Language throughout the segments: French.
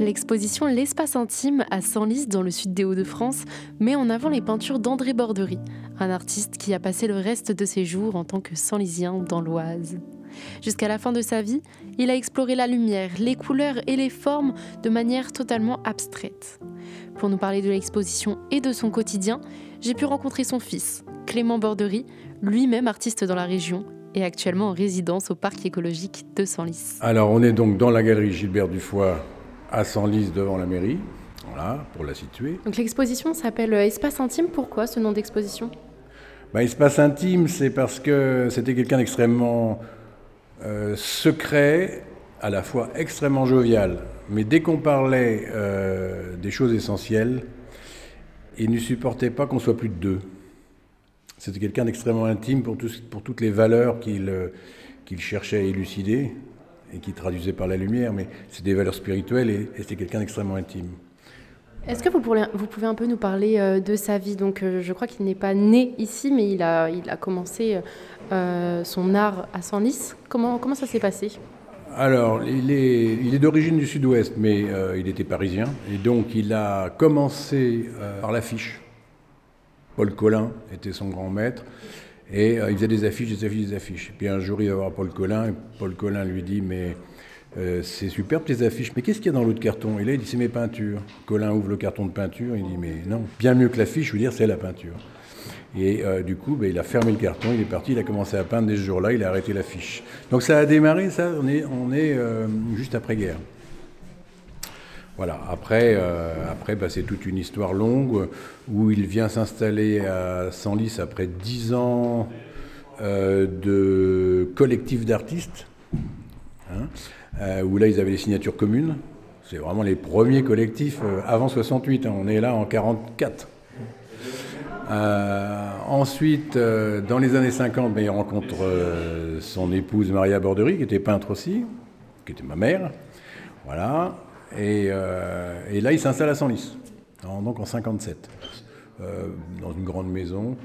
L'exposition L'espace intime à Senlis dans le sud des Hauts-de-France met en avant les peintures d'André Bordery, un artiste qui a passé le reste de ses jours en tant que Senlisien dans l'Oise. Jusqu'à la fin de sa vie, il a exploré la lumière, les couleurs et les formes de manière totalement abstraite. Pour nous parler de l'exposition et de son quotidien, j'ai pu rencontrer son fils, Clément Bordery, lui-même artiste dans la région et actuellement en résidence au parc écologique de Senlis. Alors on est donc dans la galerie Gilbert Dufoy à Senlis devant la mairie, voilà, pour la situer. Donc l'exposition s'appelle Espace intime, pourquoi ce nom d'exposition? Bah, Espace intime, c'est parce que c'était quelqu'un d'extrêmement euh, secret, à la fois extrêmement jovial. Mais dès qu'on parlait euh, des choses essentielles, il ne supportait pas qu'on soit plus de deux. C'était quelqu'un d'extrêmement intime pour, pour, toutes les valeurs qu'il euh, qu'il cherchait à élucider et qui traduisait par la lumière, mais c'est des valeurs spirituelles et, et c'était quelqu'un d'extrêmement intime. Est-ce que vous, pouvez un peu nous parler euh, de sa vie? Donc, euh, je crois qu'il n'est pas né ici, mais il a, il a commencé euh, son art à Senlis. Comment, comment ça s'est passé? Alors, il est, il est d'origine du sud-ouest, mais il était parisien. Et donc, il a commencé par l'affiche. Paul Collin était son grand maître. Et il faisait des affiches, des affiches, des affiches. Et puis un jour, il va voir Paul Collin, Paul Collin lui dit Mais euh, c'est superbe tes affiches, mais qu'est-ce qu'il y a dans l'autre carton? Et là, il dit c'est mes peintures. Colin ouvre le carton de peinture, il dit mais non, bien mieux que l'affiche, je veux dire, c'est la peinture. Et euh, du coup, ben, il a fermé le carton, il est parti, il a commencé à peindre dès ce jour-là, il a arrêté l'affiche. Donc ça a démarré, ça, on est, on est euh, juste après-guerre. Voilà, après, après ben, c'est toute une histoire longue où il vient s'installer à Senlis après dix ans de collectif d'artistes. Hein. Euh, où là ils avaient les signatures communes. C'est vraiment les premiers collectifs euh, avant 68, hein. on est là en 44. Euh, ensuite, dans les années 50, ben, il rencontre son épouse Maria Bordery, qui était peintre aussi, qui était ma mère. Voilà. Et, là, il s'installe à Senlis, donc en 57, dans une grande maison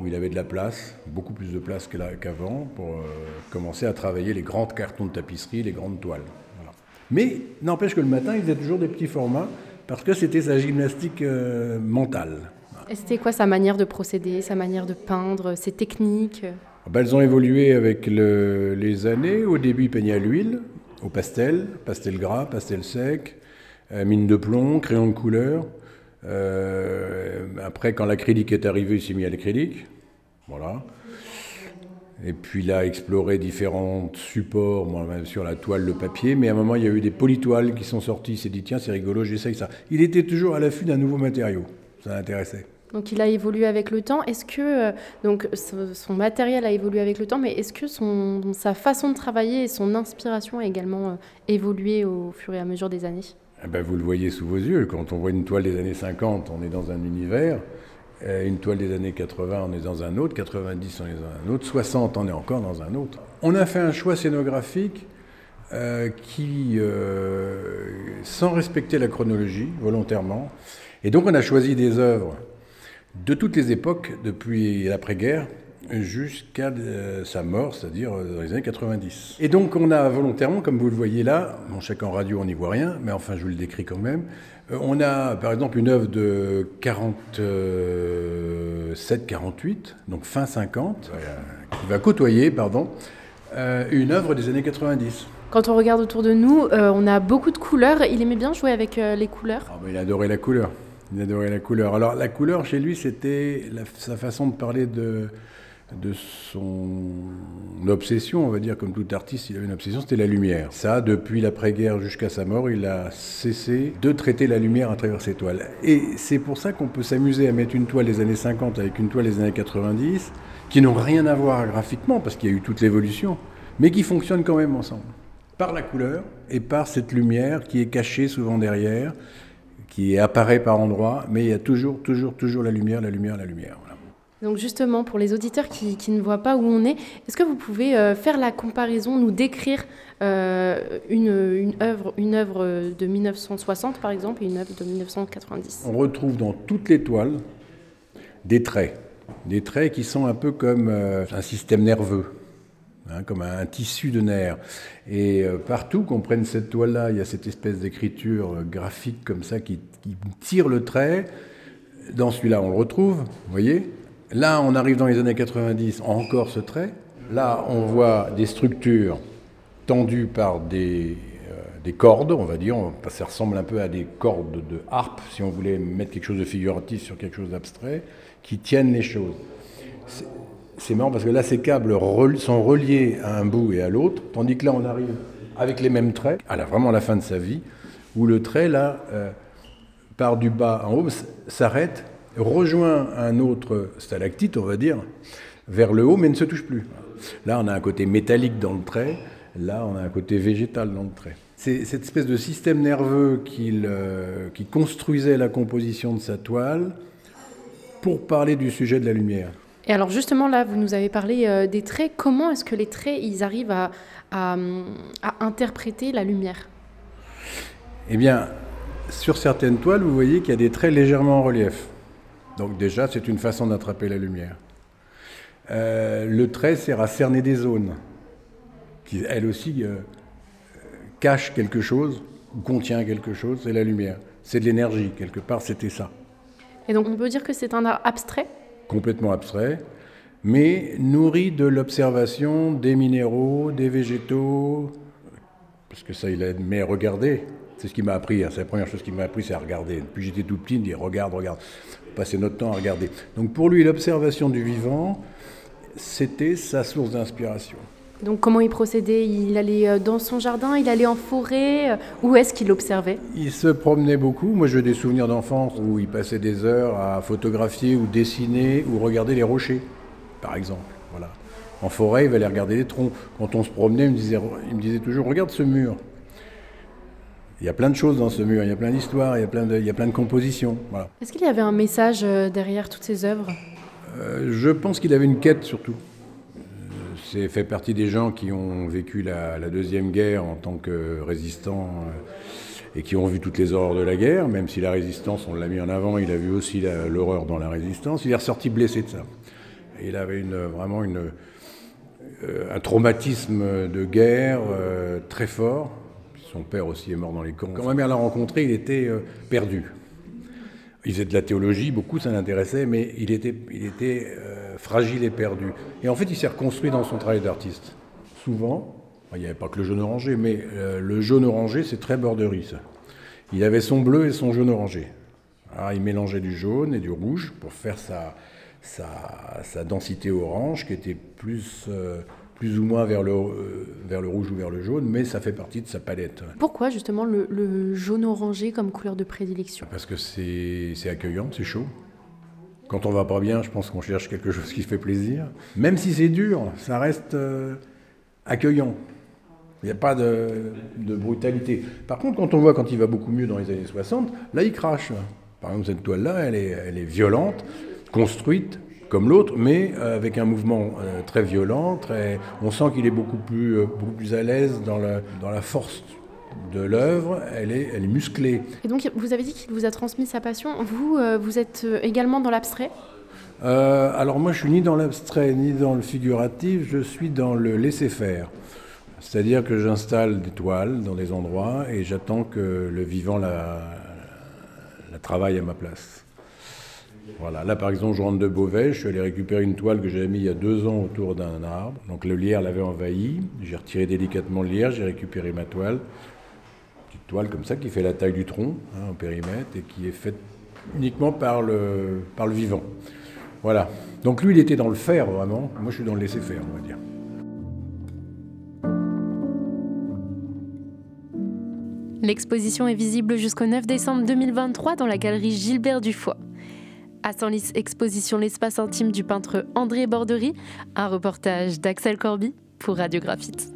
où il avait de la place, beaucoup plus de place qu'avant, pour euh, commencer à travailler les grands cartons de tapisserie, les grandes toiles. Mais n'empêche que le matin, il faisait toujours des petits formats, parce que c'était sa gymnastique euh, mentale. Et c'était quoi sa manière de procéder, sa manière de peindre, ses techniques? Ah ben, Elles ont évolué avec les années. Au début, il peignait à l'huile, au pastel, pastel gras, pastel sec, euh, mine de plomb, crayon de couleur. Euh, après, quand l'acrylique est arrivé, il s'est mis à l'acrylique. Voilà. Et puis il a exploré différents supports, même sur la toile, le papier, mais à un moment il y a eu des polytoiles qui sont sorties, il s'est dit tiens c'est rigolo, j'essaye ça. Il était toujours à l'affût d'un nouveau matériau, ça l'intéressait. Donc il a évolué avec le temps. Est-ce que euh, donc son matériel a évolué avec le temps, mais est-ce que son, sa façon de travailler et son inspiration a également euh, évolué au fur et à mesure des années? Eh ben, vous le voyez sous vos yeux. Quand on voit une toile des années 50, on est dans un univers. Une toile des années 80, on est dans un autre. 90, on est dans un autre. 60, on est encore dans un autre. On a fait un choix scénographique euh, qui, sans respecter la chronologie, volontairement. Et donc on a choisi des œuvres de toutes les époques, depuis l'après-guerre, jusqu'à euh, sa mort, c'est-à-dire euh, dans les années 90. Et donc on a volontairement, comme vous le voyez là, bon, chacun en radio on n'y voit rien, mais enfin je vous le décris quand même, euh, on a par exemple une œuvre de 47-48, donc fin 50, qui va côtoyer, pardon, une œuvre des années 90. Quand on regarde autour de nous, on a beaucoup de couleurs. Il aimait bien jouer avec les couleurs. Ah, il adorait la couleur. Il adorait la couleur. Alors la couleur chez lui, c'était sa façon de parler de, son obsession, on va dire, comme tout artiste, il avait une obsession, c'était la lumière. Ça, depuis l'après-guerre jusqu'à sa mort, il a cessé de traiter la lumière à travers ses toiles. Et c'est pour ça qu'on peut s'amuser à mettre une toile des années 50 avec une toile des années 90, qui n'ont rien à voir graphiquement, parce qu'il y a eu toute l'évolution, mais qui fonctionnent quand même ensemble. Par la couleur et par cette lumière qui est cachée souvent derrière, qui apparaît par endroits, mais il y a toujours, toujours, toujours la lumière, la lumière, la lumière. Donc justement, pour les auditeurs qui, ne voient pas où on est, est-ce que vous pouvez euh, faire la comparaison, nous décrire euh, une, œuvre, une œuvre de 1960 par exemple et une œuvre de 1990 On retrouve dans toutes les toiles des traits, des traits qui sont un peu comme euh, un système nerveux. Hein, comme un, tissu de nerfs. Et euh, partout qu'on prenne cette toile-là, il y a cette espèce d'écriture euh, graphique comme ça qui, tire le trait. Dans celui-là, on le retrouve, vous voyez Là, on arrive dans les années 90, encore ce trait. Là, on voit des structures tendues par des, euh, des cordes, on va dire. Ça ressemble un peu à des cordes de harpe, si on voulait mettre quelque chose de figuratif sur quelque chose d'abstrait, qui tiennent les choses. C'est marrant parce que là, ces câbles sont reliés à un bout et à l'autre, tandis que là, on arrive avec les mêmes traits, à la, vraiment la fin de sa vie, où le trait, là, euh, part du bas en haut, s'arrête, rejoint un autre stalactite, on va dire, vers le haut, mais ne se touche plus. Là, on a un côté métallique dans le trait, là, on a un côté végétal dans le trait. C'est cette espèce de système nerveux euh, qui construisait la composition de sa toile pour parler du sujet de la lumière. Et alors justement là, vous nous avez parlé euh, des traits. Comment est-ce que les traits, ils arrivent à, à, interpréter la lumière? Eh bien, sur certaines toiles, vous voyez qu'il y a des traits légèrement en relief. Donc déjà, c'est une façon d'attraper la lumière. Euh, le trait sert à cerner des zones, qui elles aussi euh, cachent quelque chose, ou contient quelque chose, c'est la lumière. C'est de l'énergie, quelque part, c'était ça. Et donc on peut dire que c'est un art abstrait? Complètement abstrait, mais nourri de l'observation des minéraux, des végétaux, parce que ça, il a mais regarder. C'est ce qui m'a appris, hein. c'est la première chose qu'il m'a appris, c'est à regarder. Puis j'étais tout petit, il dit regarde, regarde. Passer notre temps à regarder. Donc pour lui, l'observation du vivant, c'était sa source d'inspiration. Donc comment il procédait? Il allait euh, dans son jardin, il allait en forêt euh, Où est-ce qu'il observait? Il se promenait beaucoup. Moi j'ai des souvenirs d'enfance où il passait des heures à photographier ou dessiner ou regarder les rochers, par exemple. Voilà. En forêt, il allait regarder les troncs. Quand on se promenait, il me disait, il me disait toujours Regarde ce mur. Il y a plein de choses dans ce mur, il y a plein d'histoires, il, y a plein de, il y a plein de compositions. Voilà. Est-ce qu'il y avait un message euh, derrière toutes ces œuvres? Je pense qu'il avait une quête surtout c'est fait partie des gens qui ont vécu la, Deuxième Guerre en tant que résistants euh, et qui ont vu toutes les horreurs de la guerre, même si la résistance, on l'a mis en avant, il a vu aussi l'horreur dans la résistance. Il est ressorti blessé de ça. il avait vraiment euh, un traumatisme de guerre euh, très fort. Son père aussi est mort dans les camps. Quand ma mère l'a rencontré, il était perdu. Il faisait de la théologie, beaucoup ça l'intéressait, mais il était fragile et perdu. Et en fait, il s'est reconstruit dans son travail d'artiste. Souvent, il n'y avait pas que le jaune orangé, mais euh, le jaune orangé, c'est très borderie, ça. Il avait son bleu et son jaune orangé. Alors, il mélangeait du jaune et du rouge pour faire sa, sa, densité orange, qui était plus, euh, plus ou moins vers le, euh, vers le rouge ou vers le jaune, mais ça fait partie de sa palette. Pourquoi justement le, le jaune orangé comme couleur de prédilection? Parce que c'est accueillant, c'est chaud. Quand on va pas bien, je pense qu'on cherche quelque chose qui fait plaisir. Même si c'est dur, ça reste euh, accueillant. Il n'y a pas de, brutalité. Par contre, quand on voit quand il va beaucoup mieux dans les années 60, là, il crache. Par exemple, cette toile-là, elle est, violente, construite comme l'autre, mais euh, avec un mouvement euh, très violent. Très... On sent qu'il est beaucoup plus, à l'aise dans la, dans la force de l'œuvre, elle est, elle est musclée. Et donc, vous avez dit qu'il vous a transmis sa passion. Vous, euh, vous êtes euh, également dans l'abstrait? Euh, Alors moi, je suis ni dans l'abstrait ni dans le figuratif, je suis dans le laisser-faire. C'est-à-dire que j'installe des toiles dans des endroits et j'attends que le vivant la, la travaille à ma place. Voilà. Là, par exemple, je rentre de Beauvais, je suis allé récupérer une toile que j'avais mise il y a deux ans autour d'un arbre. Donc le lierre l'avait envahi. J'ai retiré délicatement le lierre, j'ai récupéré ma toile toile comme ça qui fait la taille du tronc hein, en périmètre et qui est faite uniquement par le, par le vivant. Voilà. Donc lui, il était dans le faire vraiment. Moi, je suis dans le laisser faire, on va dire. L'exposition est visible jusqu'au 9 décembre 2023 dans la galerie Gilbert Dufoy. À Senlis, exposition L'espace intime du peintre André Bordery, un reportage d'Axel Corby pour Radiographite.